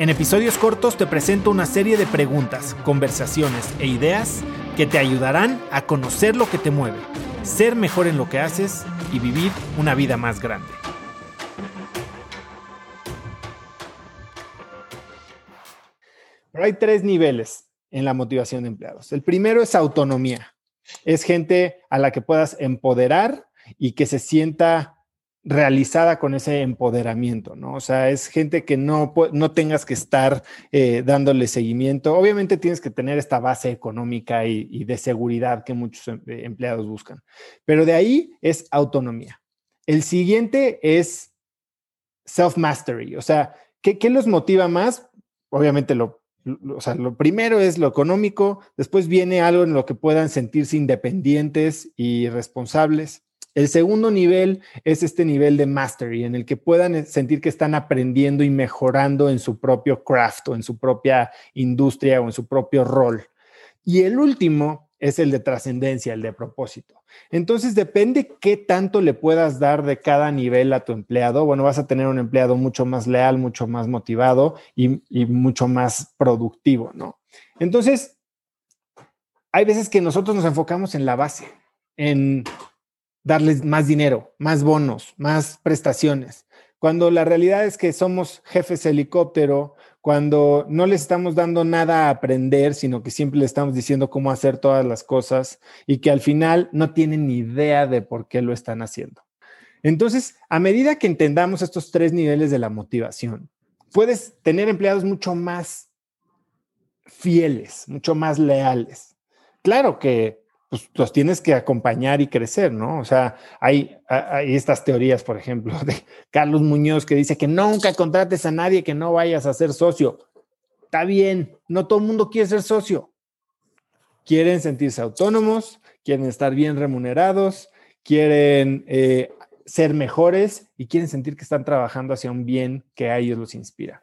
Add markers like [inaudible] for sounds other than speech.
En episodios cortos te presento una serie de preguntas, conversaciones e ideas que te ayudarán a conocer lo que te mueve, ser mejor en lo que haces y vivir una vida más grande. Pero hay tres niveles en la motivación de empleados. El primero es autonomía. Es gente a la que puedas empoderar y que se sienta realizada con ese empoderamiento, ¿no? O sea, es gente que no, no tengas que estar eh, dándole seguimiento. Obviamente tienes que tener esta base económica y, de seguridad que muchos em, eh, empleados buscan, pero de ahí es autonomía. El siguiente es self-mastery, o sea, ¿qué, ¿qué, los motiva más? Obviamente lo, o sea, lo primero es lo económico, después viene algo en lo que puedan sentirse independientes y responsables. El segundo nivel es este nivel de mastery, en el que puedan eh, sentir que están aprendiendo y mejorando en su propio craft o en su propia industria o en su propio rol. Y el último es el de trascendencia, el de propósito. Entonces, depende qué tanto le puedas dar de cada nivel a tu empleado. Bueno, vas a tener un empleado mucho más leal, mucho más motivado y, y mucho más productivo, ¿no? Entonces, hay veces que nosotros nos enfocamos en la base, en darles más dinero, más bonos, más prestaciones. Cuando la realidad es que somos jefes helicóptero, cuando no les estamos dando nada a aprender, sino que siempre les estamos diciendo cómo hacer todas las cosas y que al final no tienen ni idea de por qué lo están haciendo. Entonces, a medida que entendamos estos tres niveles de la motivación, puedes tener empleados mucho más fieles, mucho más leales. Claro que pues los tienes que acompañar y crecer, ¿no? O sea, hay, hay, estas teorías, por ejemplo, [laughs] de Carlos Muñoz que dice que nunca contrates a nadie que no vayas a ser socio. Está bien, no todo el mundo quiere ser socio. Quieren sentirse autónomos, quieren estar bien remunerados, quieren eh, ser mejores y quieren sentir que están trabajando hacia un bien que a ellos los inspira.